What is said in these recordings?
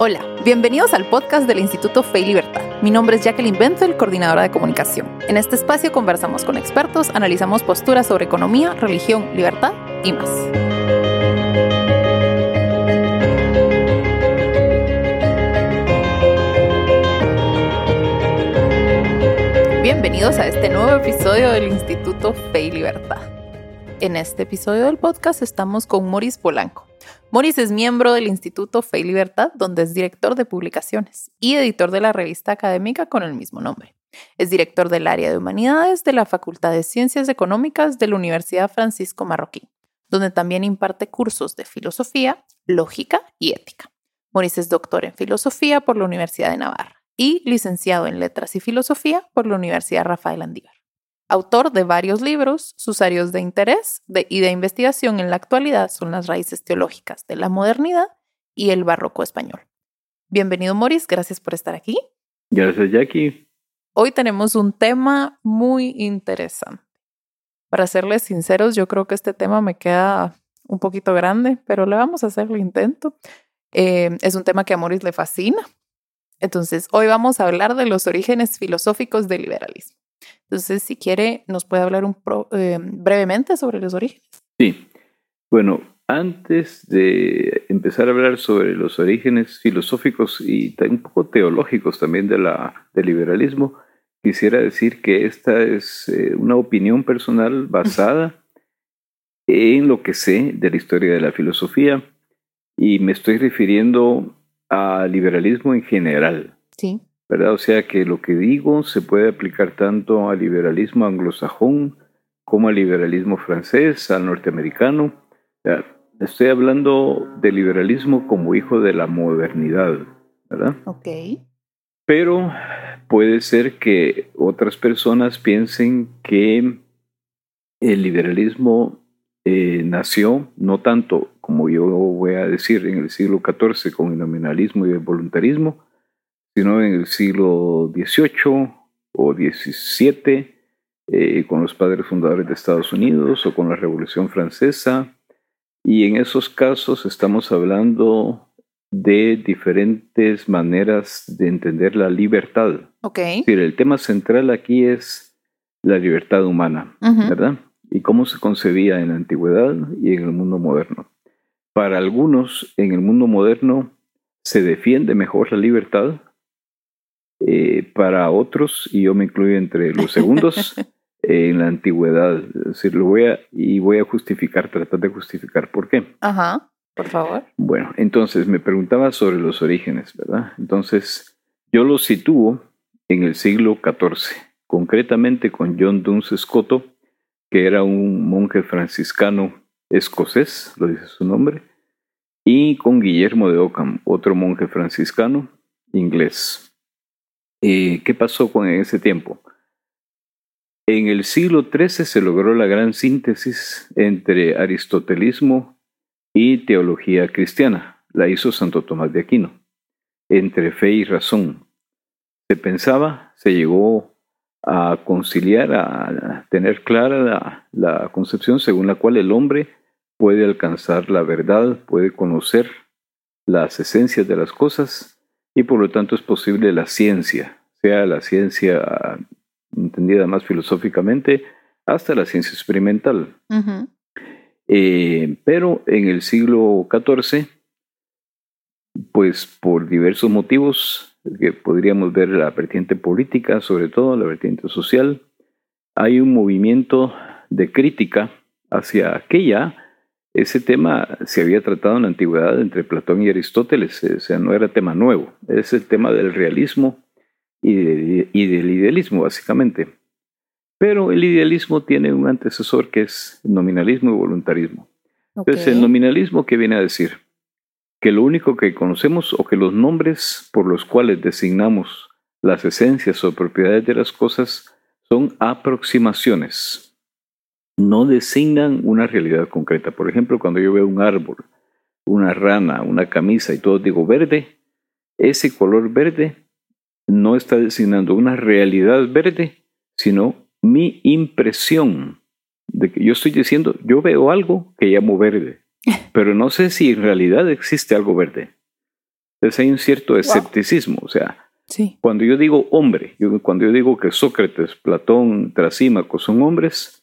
Hola, bienvenidos al podcast del Instituto Fe y Libertad. Mi nombre es Jacqueline Benzel, coordinadora de comunicación. En este espacio conversamos con expertos, analizamos posturas sobre economía, religión, libertad y más. Bienvenidos a este nuevo episodio del Instituto Fe y Libertad. En este episodio del podcast estamos con Moris Polanco. Moris es miembro del Instituto Fe y Libertad, donde es director de publicaciones y editor de la revista académica con el mismo nombre. Es director del área de humanidades de la Facultad de Ciencias Económicas de la Universidad Francisco Marroquín, donde también imparte cursos de filosofía, lógica y ética. Moris es doctor en filosofía por la Universidad de Navarra y licenciado en Letras y Filosofía por la Universidad Rafael Andívar. Autor de varios libros, sus áreas de interés y de investigación en la actualidad son las raíces teológicas de la modernidad y el barroco español. Bienvenido, Moris, gracias por estar aquí. Gracias, Jackie. Hoy tenemos un tema muy interesante. Para serles sinceros, yo creo que este tema me queda un poquito grande, pero le vamos a hacer el intento. Eh, es un tema que a Moris le fascina, entonces, hoy vamos a hablar de los orígenes filosóficos del liberalismo. Entonces, si quiere, nos puede hablar un eh, brevemente sobre los orígenes. Sí. Bueno, antes de empezar a hablar sobre los orígenes filosóficos y un poco teológicos también de la, del liberalismo, quisiera decir que esta es eh, una opinión personal basada en lo que sé de la historia de la filosofía y me estoy refiriendo al liberalismo en general. Sí. ¿Verdad? O sea que lo que digo se puede aplicar tanto al liberalismo anglosajón como al liberalismo francés, al norteamericano. Estoy hablando del liberalismo como hijo de la modernidad, ¿verdad? Ok. Pero puede ser que otras personas piensen que el liberalismo eh, nació no tanto, como yo voy a decir, en el siglo XIV con el nominalismo y el voluntarismo, en el siglo XVIII o XVII eh, con los padres fundadores de Estados Unidos o con la Revolución Francesa. Y en esos casos estamos hablando de diferentes maneras de entender la libertad. Ok. Es decir, el tema central aquí es la libertad humana, ¿verdad? y cómo se concebía en la antigüedad y en el mundo moderno. Para algunos, en el mundo moderno se defiende mejor la libertad. Eh, para otros, y yo me incluyo entre los segundos, en la antigüedad. Es decir, lo voy a, y voy a justificar, tratar de justificar por qué. Ajá, por favor. Bueno, entonces me preguntaba sobre los orígenes, ¿verdad? Entonces, yo lo sitúo en el siglo XIV, concretamente con John Duns Scotto, que era un monje franciscano escocés, lo dice su nombre, y con Guillermo de Ockham, otro monje franciscano inglés. Eh, ¿Qué pasó con ese tiempo? En el siglo XIII se logró la gran síntesis entre aristotelismo y teología cristiana. La hizo Santo Tomás de Aquino, entre fe y razón. Se pensaba, se llegó a conciliar, a tener clara la, concepción según la cual el hombre puede alcanzar la verdad, puede conocer las esencias de las cosas y por lo tanto es posible la ciencia, sea la ciencia entendida más filosóficamente hasta la ciencia experimental. Eh, pero en el siglo XIV, pues por diversos motivos, que podríamos ver la vertiente política, sobre todo la vertiente social, hay un movimiento de crítica hacia aquella. Ese tema se había tratado en la antigüedad entre Platón y Aristóteles, o sea, no era tema nuevo, es el tema del realismo y, del idealismo, básicamente. Pero el idealismo tiene un antecesor que es nominalismo y voluntarismo. Entonces, el nominalismo, ¿qué viene a decir? que lo único que conocemos o que los nombres por los cuales designamos las esencias o propiedades de las cosas son aproximaciones, no designan una realidad concreta. Por ejemplo, cuando yo veo un árbol, una rana, una camisa y todo digo verde, ese color verde no está designando una realidad verde, sino mi impresión de que yo estoy diciendo, yo veo algo que llamo verde pero no sé si en realidad existe algo verde. Entonces hay un cierto escepticismo, o sea, Sí. cuando yo digo hombre, yo- cuando yo digo que Sócrates, Platón, Trasímaco son hombres,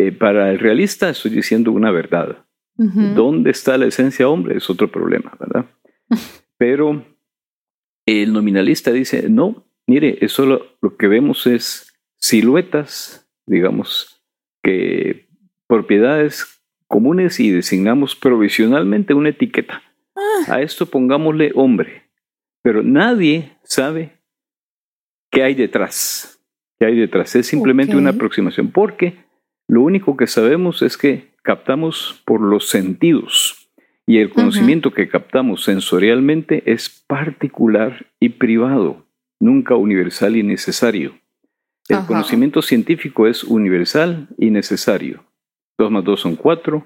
eh, para el realista estoy diciendo una verdad. ¿Dónde está la esencia hombre? Es otro problema, ¿verdad? Pero el nominalista dice, no, mire, eso lo, lo que vemos es siluetas, digamos, que propiedades comunes y designamos provisionalmente una etiqueta. Ah. A esto pongámosle hombre, pero nadie sabe qué hay detrás. ¿Qué hay detrás? Es simplemente una aproximación, porque lo único que sabemos es que captamos por los sentidos y el conocimiento que captamos sensorialmente es particular y privado, nunca universal y necesario. El conocimiento científico es universal y necesario. 2 más 2 son 4.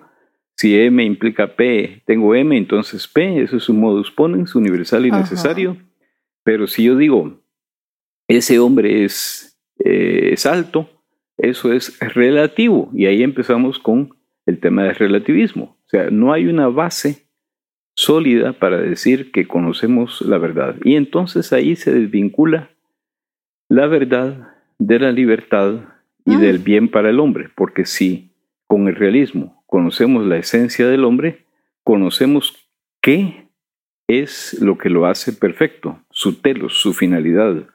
Si M implica P, tengo M, entonces P, eso es un modus ponens, universal y necesario. Pero si yo digo, ese hombre es, eh, es alto, eso es relativo. Y ahí empezamos con el tema del relativismo. O sea, no hay una base sólida para decir que conocemos la verdad. Y entonces ahí se desvincula la verdad de la libertad y Mm. del bien para el hombre. Porque si con el realismo conocemos la esencia del hombre, conocemos qué es lo que lo hace perfecto, su telos, su finalidad.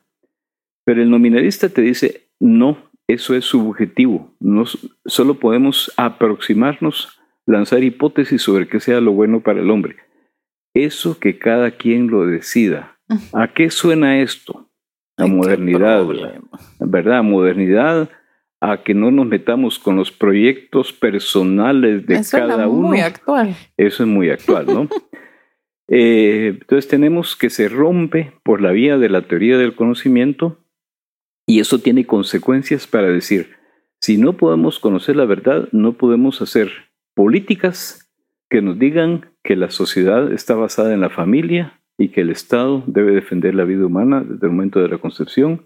Pero el nominalista te dice, no, eso es subjetivo. No, solo podemos aproximarnos, lanzar hipótesis sobre qué sea lo bueno para el hombre. Eso que cada quien lo decida. ¿A qué suena esto? A Ay, modernidad. ¿verdad? Modernidad, a que no nos metamos con los proyectos personales de suena cada uno. muy actual. Eso es muy actual, ¿no? Eh, entonces tenemos que se rompe por la vía de la teoría del conocimiento y eso tiene consecuencias para decir, si no podemos conocer la verdad, no podemos hacer políticas que nos digan que la sociedad está basada en la familia y que el Estado debe defender la vida humana desde el momento de la concepción.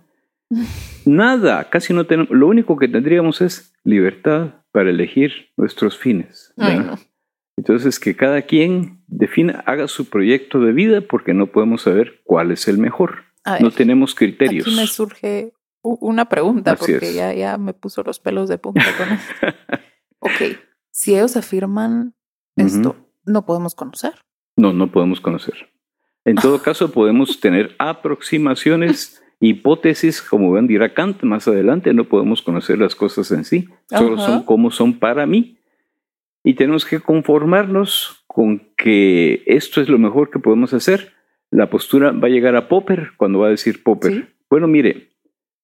Nada, casi no tenemos, lo único que tendríamos es libertad para elegir nuestros fines. Ay, no. Entonces, que cada quien defina, haga su proyecto de vida porque no podemos saber cuál es el mejor. Ver, No tenemos criterios. aquí me surge una pregunta Así porque ya, ya me puso los pelos de punta con esto. ok, si ellos afirman esto, no podemos conocer. No, no podemos conocer. En todo caso, podemos tener aproximaciones, hipótesis, como Ben dirá Kant más adelante, no podemos conocer las cosas en sí, solo Ajá. son como son para mí. Y tenemos que conformarnos con que esto es lo mejor que podemos hacer. La postura va a llegar a Popper cuando va a decir Popper. Sí. Bueno, mire,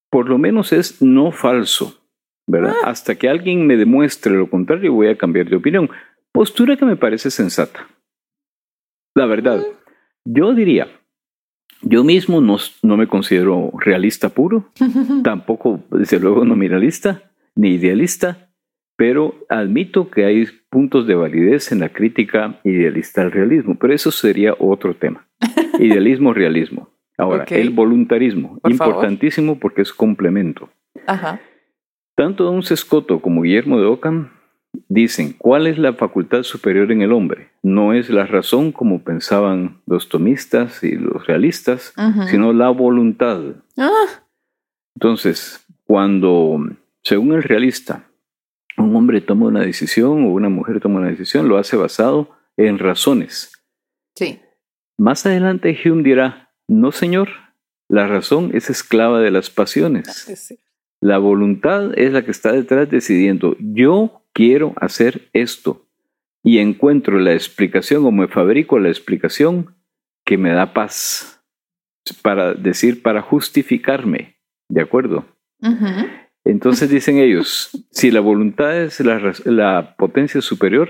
por lo menos es no falso, ¿verdad? Ah. Hasta que alguien me demuestre lo contrario, voy a cambiar de opinión. Postura que me parece sensata. La verdad, yo diría, yo mismo no, no me considero realista puro, tampoco, desde luego, nominalista ni idealista, pero admito que hay puntos de validez en la crítica idealista al realismo, pero eso sería otro tema. Idealismo, realismo. Ahora, el voluntarismo, Por favor. importantísimo porque es complemento. Ajá. Tanto Don Sescoto como Guillermo de Ockham dicen, ¿cuál es la facultad superior en el hombre? No es la razón como pensaban los tomistas y los realistas, sino la voluntad. Ah, Entonces, cuando, según el realista, un hombre toma una decisión o una mujer toma una decisión, lo hace basado en razones. sí. Más adelante Hume dirá, no señor, la razón es esclava de las pasiones. Sí. La voluntad es la que está detrás decidiendo, yo quiero hacer esto y encuentro la explicación o me fabrico la explicación que me da paz para decir, para justificarme, ¿de acuerdo? Entonces dicen ellos, si la voluntad es la, la potencia superior,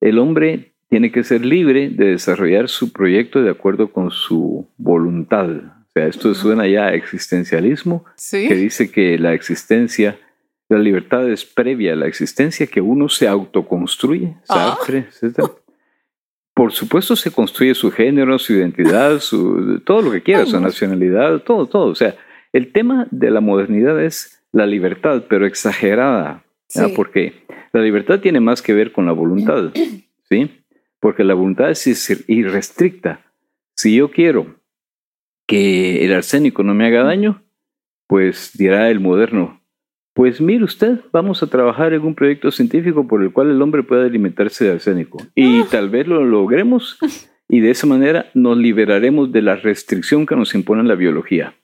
el hombre tiene que ser libre de desarrollar su proyecto de acuerdo con su voluntad. O sea, esto suena ya a existencialismo, Sí. que dice que la existencia, la libertad es previa a la existencia, que uno se autoconstruye, Ah. Sartre, etc. Por supuesto se construye su género, su identidad, su, todo lo que quiera, su nacionalidad, todo, todo. O sea, el tema de la modernidad es la libertad, pero exagerada. Sí. porque la libertad tiene más que ver con la voluntad, ¿sí? Porque la voluntad es irrestricta. Si yo quiero que el arsénico no me haga daño, pues dirá el moderno, pues mire usted, vamos a trabajar en un proyecto científico por el cual el hombre pueda alimentarse de arsénico. Y ah. tal vez lo logremos y de esa manera nos liberaremos de la restricción que nos impone la biología.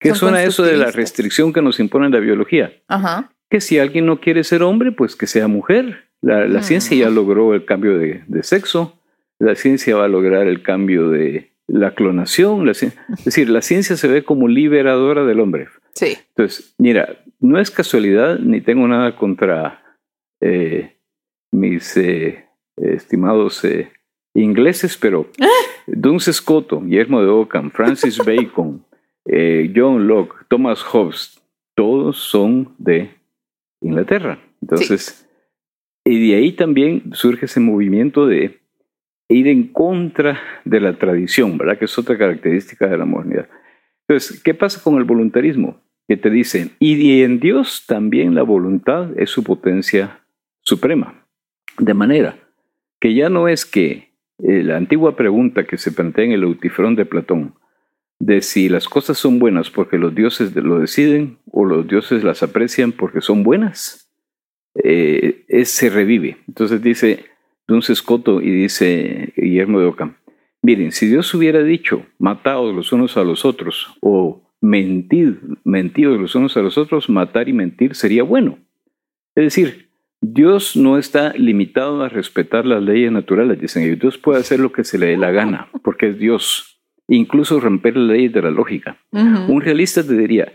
¿Qué suena eso de la restricción que nos impone la biología? Ajá. Que si alguien no quiere ser hombre, pues que sea mujer. La, ciencia ya logró el cambio de, sexo, la ciencia va a lograr el cambio de la clonación. es decir, la ciencia se ve como liberadora del hombre. Sí. Entonces, mira, no es casualidad, ni tengo nada contra eh, mis eh, estimados eh, ingleses, pero Duns Scotto, Guillermo de Ockham, Francis Bacon, John Locke, Thomas Hobbes, todos son de Inglaterra. Entonces, y de ahí también surge ese movimiento de ir en contra de la tradición, ¿verdad? Que es otra característica de la modernidad. Entonces, ¿qué pasa con el voluntarismo? Que te dicen, y en Dios también la voluntad es su potencia suprema. De manera que ya no es que eh, la antigua pregunta que se plantea en el Eutifrón de Platón, de si las cosas son buenas porque los dioses lo deciden o los dioses las aprecian porque son buenas, eh, se revive. Entonces dice Duns Escoto y dice Guillermo de Ocam, miren, si Dios hubiera dicho, mataos los unos a los otros o mentir, mentidos los unos a los otros, matar y mentir sería bueno. Es decir, Dios no está limitado a respetar las leyes naturales, dicen Dios puede hacer lo que se le dé la gana, porque es Dios. Incluso romper las leyes de la lógica. Un realista te diría,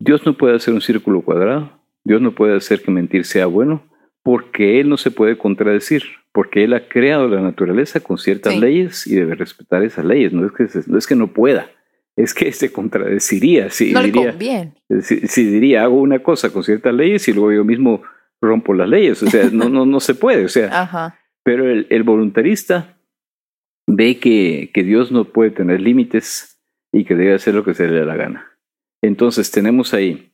Dios no puede hacer un círculo cuadrado, Dios no puede hacer que mentir sea bueno, porque Él no se puede contradecir, porque Él ha creado la naturaleza con ciertas leyes y debe respetar esas leyes. No es que, no, es que no pueda, es que se contradeciría. Si no diría, Si, diría, hago una cosa con ciertas leyes y luego yo mismo rompo las leyes. O sea, no, no, no se puede. O sea, pero el, voluntarista ve que, que Dios no puede tener límites y que debe hacer lo que se le dé la gana. Entonces tenemos ahí.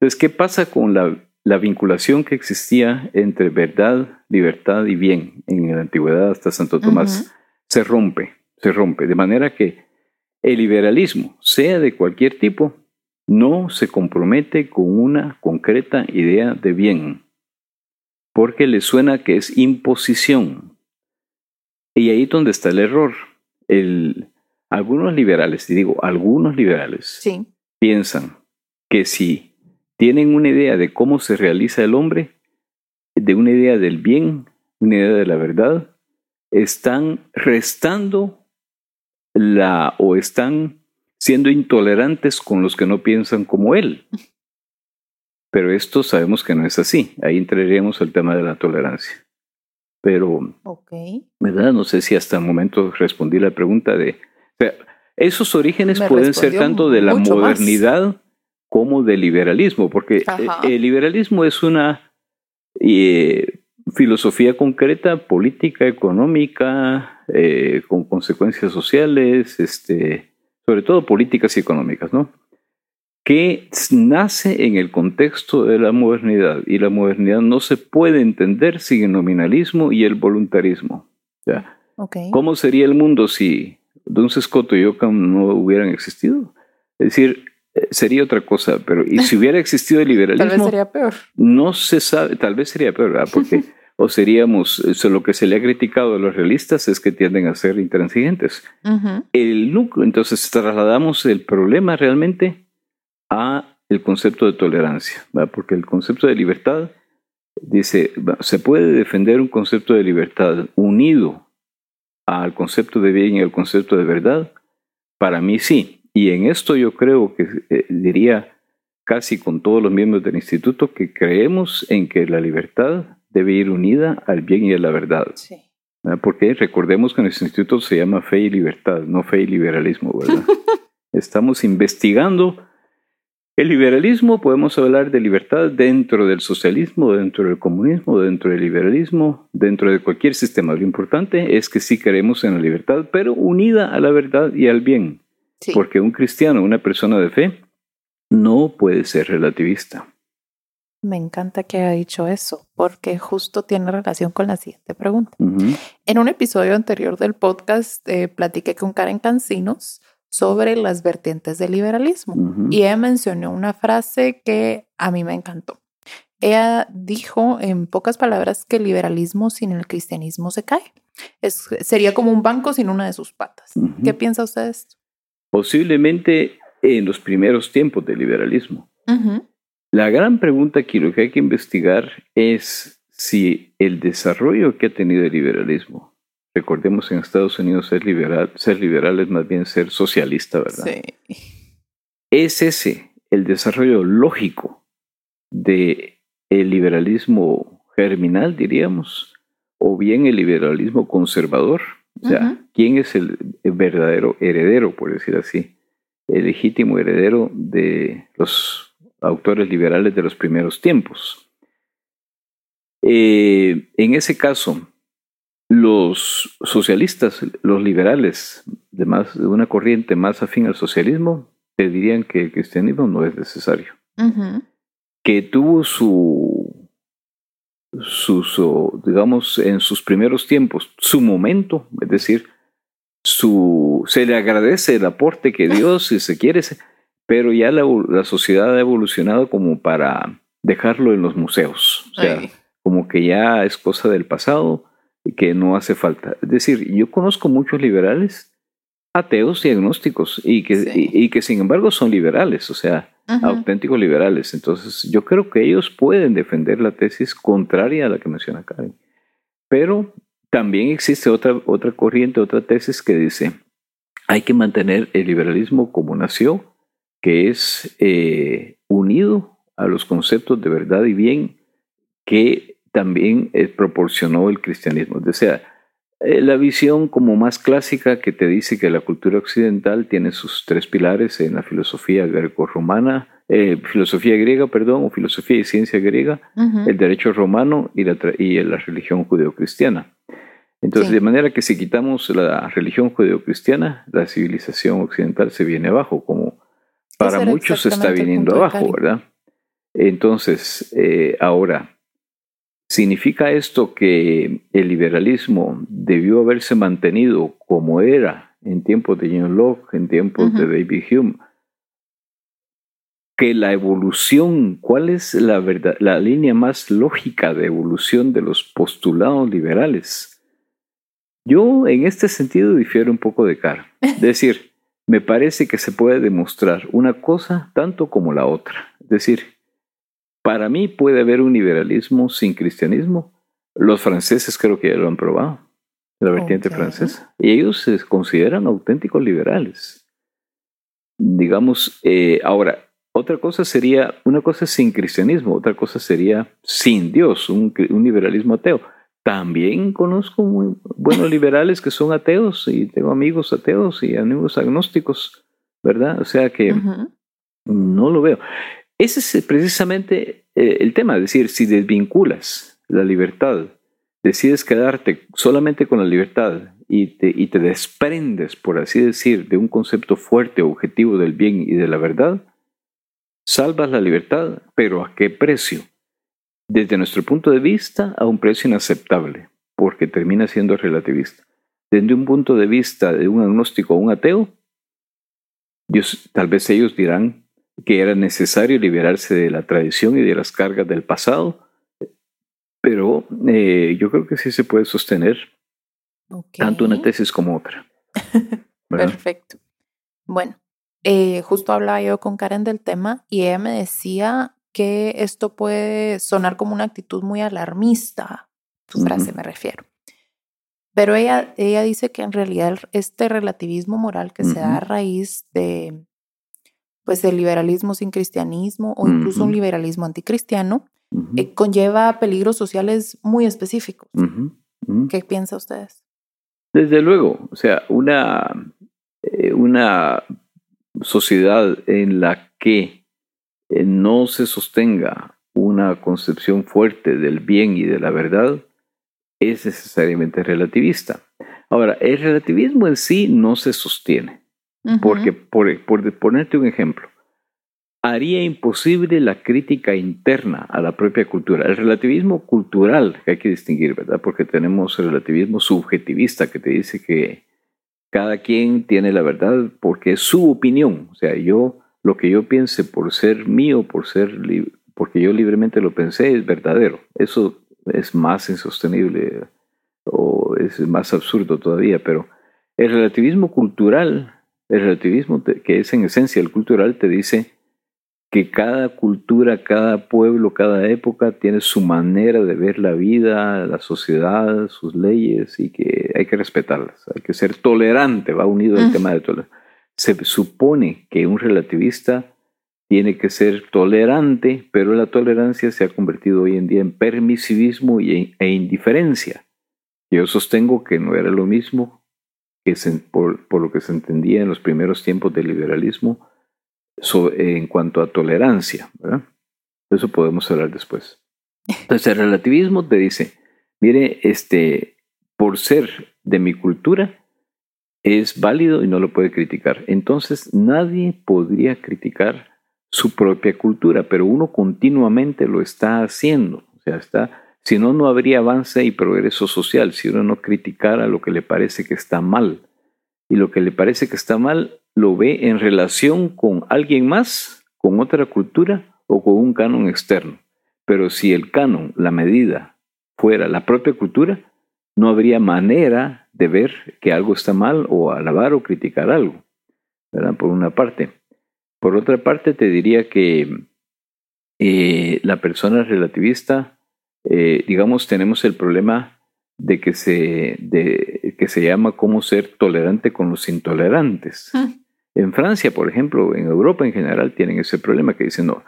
Entonces, ¿qué pasa con la, la vinculación que existía entre verdad, libertad y bien en la antigüedad hasta Santo Tomás? Se rompe, se rompe. De manera que el liberalismo, sea de cualquier tipo, no se compromete con una concreta idea de bien, porque le suena que es imposición. Y ahí es donde está el error. algunos liberales, y digo algunos liberales, piensan que si tienen una idea de cómo se realiza el hombre, de una idea del bien, una idea de la verdad, están restando la o están siendo intolerantes con los que no piensan como él. Pero esto sabemos que no es así. Ahí entraríamos al tema de la tolerancia. Pero, ¿verdad? No sé si hasta el momento respondí la pregunta de... esos orígenes pueden ser tanto de la modernidad como del liberalismo, porque eh, el liberalismo es una eh, filosofía concreta, política, económica, eh, con consecuencias sociales, este, sobre todo políticas y económicas, ¿no? Que nace en el contexto de la modernidad y la modernidad no se puede entender sin el nominalismo y el voluntarismo. ¿ya? ¿Cómo sería el mundo si Duns Scott y Ockham no hubieran existido? Es decir, sería otra cosa, pero y si hubiera existido el liberalismo, tal vez sería peor. No se sabe, tal vez sería peor, ¿verdad? Porque o seríamos, lo que se le ha criticado a los realistas es que tienden a ser intransigentes. El núcleo, entonces trasladamos el problema realmente a el concepto de tolerancia, porque el concepto de libertad dice, se puede defender un concepto de libertad unido al concepto de bien y al concepto de verdad. Para mí sí, y en esto yo creo que eh, diría casi con todos los miembros del instituto que creemos en que la libertad debe ir unida al bien y a la verdad. Sí. Porque recordemos que nuestro instituto se llama Fe y Libertad, no Fe y Liberalismo, ¿verdad? Estamos investigando el liberalismo, podemos hablar de libertad dentro del socialismo, dentro del comunismo, dentro del liberalismo, dentro de cualquier sistema. Lo importante es que sí queremos en la libertad, pero unida a la verdad y al bien. Porque un cristiano, una persona de fe, no puede ser relativista. Me encanta que haya dicho eso, porque justo tiene relación con la siguiente pregunta. En un episodio anterior del podcast eh, platiqué con Karen Cancinos sobre las vertientes del liberalismo y ella mencionó una frase que a mí me encantó. Ella dijo en pocas palabras que el liberalismo sin el cristianismo se cae. Es, sería como un banco sin una de sus patas. ¿Qué piensa usted de esto? Posiblemente en los primeros tiempos del liberalismo. La gran pregunta aquí, lo que hay que investigar es si el desarrollo que ha tenido el liberalismo, recordemos en Estados Unidos ser liberal, ser liberal es más bien ser socialista, ¿verdad? Sí. ¿Es ese el desarrollo lógico de el liberalismo germinal, diríamos, o bien el liberalismo conservador? O sea, ¿quién es el verdadero heredero, por decir así? El legítimo heredero de los autores liberales de los primeros tiempos. Eh, en ese caso, los socialistas, los liberales de, más, de una corriente más afín al socialismo, te dirían que el cristianismo no es necesario. Que tuvo su, su, digamos, en sus primeros tiempos, su momento, es decir, su, se le agradece el aporte que Dios, si se quiere, pero ya la, sociedad ha evolucionado como para dejarlo en los museos. O sea, como que ya es cosa del pasado y que no hace falta. Es decir, yo conozco muchos liberales, ateos y agnósticos, y que, y, que sin embargo son liberales, o sea, auténticos liberales. Entonces, yo creo que ellos pueden defender la tesis contraria a la que menciona Karen. Pero también existe otra, otra corriente, otra tesis que dice, hay que mantener el liberalismo como nació que es eh, unido a los conceptos de verdad y bien que también eh, proporcionó el cristianismo. O sea, la visión como más clásica que te dice que la cultura occidental tiene sus tres pilares en la filosofía greco-romana, filosofía griega, perdón, o filosofía y ciencia griega, el derecho romano y la, y la religión judeocristiana. Entonces, de manera que si quitamos la religión judeocristiana, la civilización occidental se viene abajo, como para muchos está viniendo abajo, ¿verdad? Entonces, eh, ahora, ¿significa esto que el liberalismo debió haberse mantenido como era en tiempos de John Locke, en tiempos de David Hume? Que la evolución, ¿cuál es la, verdad, la línea más lógica de evolución de los postulados liberales? Yo en este sentido difiero un poco de cara. Es decir, me parece que se puede demostrar una cosa tanto como la otra. Es decir, para mí puede haber un liberalismo sin cristianismo. Los franceses creo que ya lo han probado, la vertiente francesa. Y ellos se consideran auténticos liberales. Digamos, eh, ahora, otra cosa sería, una cosa sin cristianismo, otra cosa sería sin Dios, un liberalismo ateo. También conozco muy buenos liberales que son ateos y tengo amigos ateos y amigos agnósticos, ¿verdad? O sea que no lo veo. Ese es precisamente eh, el tema, es decir, si desvinculas la libertad, decides quedarte solamente con la libertad y te, y te desprendes, por así decir, de un concepto fuerte, objetivo del bien y de la verdad, salvas la libertad, pero ¿a qué precio? desde nuestro punto de vista a un precio inaceptable, porque termina siendo relativista. Desde un punto de vista de un agnóstico o un ateo, tal vez ellos dirán que era necesario liberarse de la tradición y de las cargas del pasado, pero eh, yo creo que sí se puede sostener tanto una tesis como otra. Perfecto. Bueno, eh, justo hablaba yo con Karen del tema y ella me decía que esto puede sonar como una actitud muy alarmista, su frase me refiero. Pero ella, ella dice que en realidad este relativismo moral que se da a raíz de pues el liberalismo sin cristianismo o incluso un liberalismo anticristiano eh, conlleva peligros sociales muy específicos. ¿Qué piensa ustedes? Desde luego, o sea, una, eh, una sociedad en la que eh, no se sostenga una concepción fuerte del bien y de la verdad, es necesariamente relativista. Ahora, el relativismo en sí no se sostiene, porque, por, por ponerte un ejemplo, haría imposible la crítica interna a la propia cultura. El relativismo cultural que hay que distinguir, ¿verdad? Porque tenemos el relativismo subjetivista que te dice que cada quien tiene la verdad porque es su opinión. O sea, yo lo que yo piense por ser mío, por ser porque yo libremente lo pensé, es verdadero. Eso es más insostenible o es más absurdo todavía, pero el relativismo cultural, el relativismo que es en esencia el cultural, te dice que cada cultura, cada pueblo, cada época tiene su manera de ver la vida, la sociedad, sus leyes y que hay que respetarlas, hay que ser tolerante, va unido el tema de tolerancia. Se supone que un relativista tiene que ser tolerante, pero la tolerancia se ha convertido hoy en día en permisivismo e indiferencia. Yo sostengo que no era lo mismo que por, por lo que se entendía en los primeros tiempos del liberalismo, en cuanto a tolerancia. ¿verdad? Eso podemos hablar después. Entonces el relativismo te dice, mire, este, por ser de mi cultura, es válido y no lo puede criticar. Entonces nadie podría criticar su propia cultura, pero uno continuamente lo está haciendo. O sea, está, si no, no habría avance y progreso social, si uno no criticara lo que le parece que está mal. Y lo que le parece que está mal, lo ve en relación con alguien más, con otra cultura o con un canon externo. Pero si el canon, la medida, fuera la propia cultura, no habría manera de ver que algo está mal o alabar o criticar algo. ¿verdad? Por una parte. Por otra parte, te diría que eh, la persona relativista, eh, digamos, tenemos el problema de que se, de, que se llama cómo ser tolerante con los intolerantes. Ah. En Francia, por ejemplo, en Europa en general tienen ese problema que dicen, no,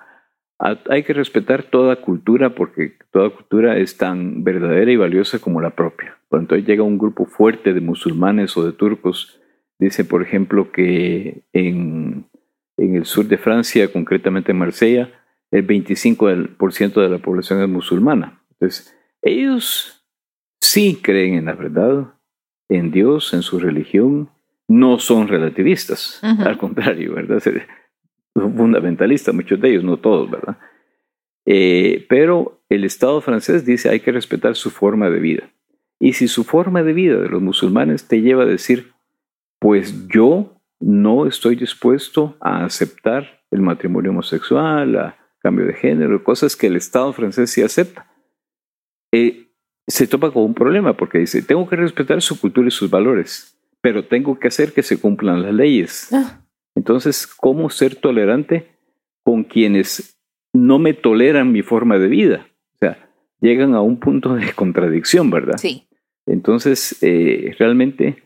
hay que respetar toda cultura porque toda cultura es tan verdadera y valiosa como la propia. Cuando llega un grupo fuerte de musulmanes o de turcos, dice, por ejemplo, que en, en el sur de Francia, concretamente en Marsella, el 25% de la población es musulmana. Entonces, ellos sí creen en la verdad, en Dios, en su religión, no son relativistas, al contrario, ¿verdad? Son fundamentalistas, muchos de ellos, no todos, ¿verdad? Eh, pero el Estado francés dice hay que respetar su forma de vida. Y si su forma de vida de los musulmanes te lleva a decir, pues yo no estoy dispuesto a aceptar el matrimonio homosexual, a cambio de género, cosas que el Estado francés sí acepta, eh, se topa con un problema porque dice, tengo que respetar su cultura y sus valores pero tengo que hacer que se cumplan las leyes. Ah. Entonces, ¿cómo ser tolerante con quienes no me toleran mi forma de vida? O sea, llegan a un punto de contradicción, ¿verdad? Sí. Entonces, eh, realmente,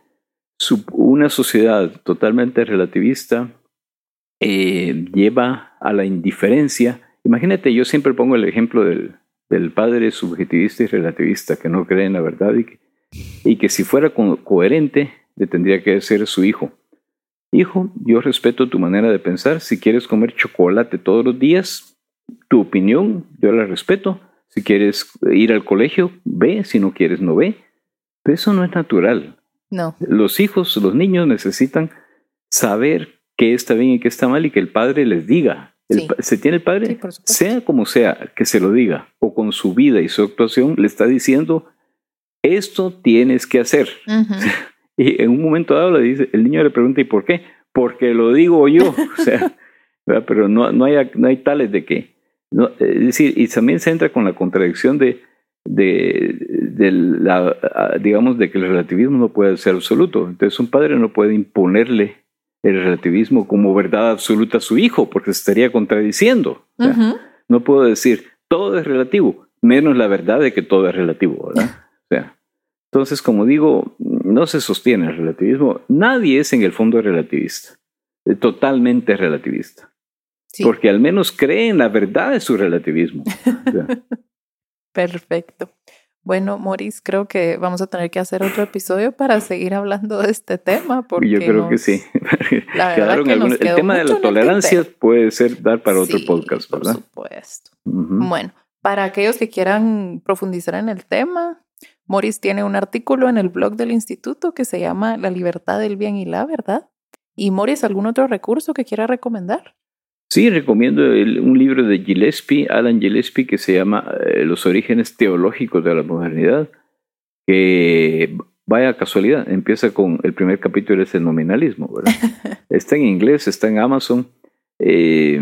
una sociedad totalmente relativista eh, lleva a la indiferencia. Imagínate, yo siempre pongo el ejemplo del, del padre subjetivista y relativista que no cree en la verdad y que, y que si fuera coherente le tendría que decir su hijo. Hijo, yo respeto tu manera de pensar. Si quieres comer chocolate todos los días, tu opinión, yo la respeto. Si quieres ir al colegio, ve. Si no quieres, no ve. Pero eso no es natural. No. Los hijos, los niños necesitan saber qué está bien y qué está mal y que el padre les diga. Se tiene el padre, sea como sea, que se lo diga, o con su vida y su actuación le está diciendo, esto tienes que hacer. Y en un momento dado le dice, el niño le pregunta, ¿y por qué? Porque lo digo yo. O sea, pero no, no, hay, no hay tales de que. No, es decir, y también se entra con la contradicción de, de, de la, digamos, de que el relativismo no puede ser absoluto. Entonces un padre no puede imponerle el relativismo como verdad absoluta a su hijo, porque se estaría contradiciendo. No puedo decir, todo es relativo, menos la verdad de que todo es relativo, ¿verdad? O sea, entonces, como digo, no se sostiene el relativismo. Nadie es en el fondo relativista, totalmente relativista. Porque al menos cree en la verdad de su relativismo. Perfecto. Bueno, Maurice, creo que vamos a tener que hacer otro episodio para seguir hablando de este tema. Porque Yo creo que sí. el tema de la tolerancia puede ser dar para otro podcast, ¿verdad? Por supuesto. Bueno, para aquellos que quieran profundizar en el tema, Morris tiene un artículo en el blog del instituto que se llama La libertad del bien y la verdad. ¿Y Morris algún otro recurso que quiera recomendar? Sí, recomiendo un libro de Gillespie, Alan Gillespie, que se llama eh, Los orígenes teológicos de la modernidad, que vaya casualidad, empieza con el primer capítulo es el nominalismo, ¿verdad? está en inglés, está en Amazon. Eh,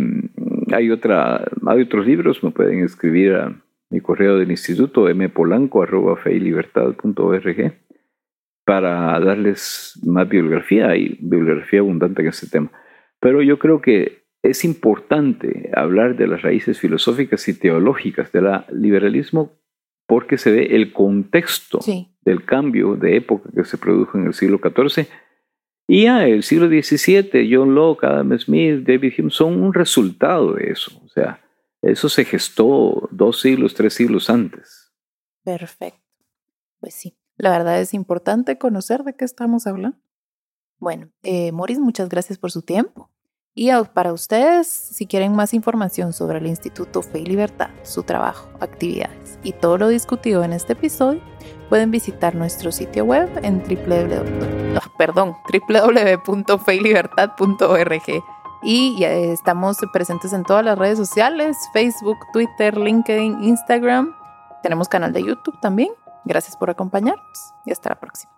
hay, otra, hay otros libros, me pueden escribir a mi correo del instituto mpolanco.org para darles más bibliografía y bibliografía abundante en este tema. Pero yo creo que es importante hablar de las raíces filosóficas y teológicas del liberalismo porque se ve el contexto del cambio de época que se produjo en el siglo XIV. Y ya el siglo XVII, John Locke, Adam Smith, David Hume, son un resultado de eso. O sea, eso se gestó dos siglos, tres siglos antes. Perfecto. Pues sí, la verdad es importante conocer de qué estamos hablando. Bueno, eh, Morris, muchas gracias por su tiempo. Y para ustedes, si quieren más información sobre el Instituto Fe y Libertad, su trabajo, actividades y todo lo discutido en este episodio, pueden visitar nuestro sitio web en www.feylibertad.org. Y ya estamos presentes en todas las redes sociales, Facebook, Twitter, LinkedIn, Instagram. Tenemos canal de YouTube también. Gracias por acompañarnos y hasta la próxima.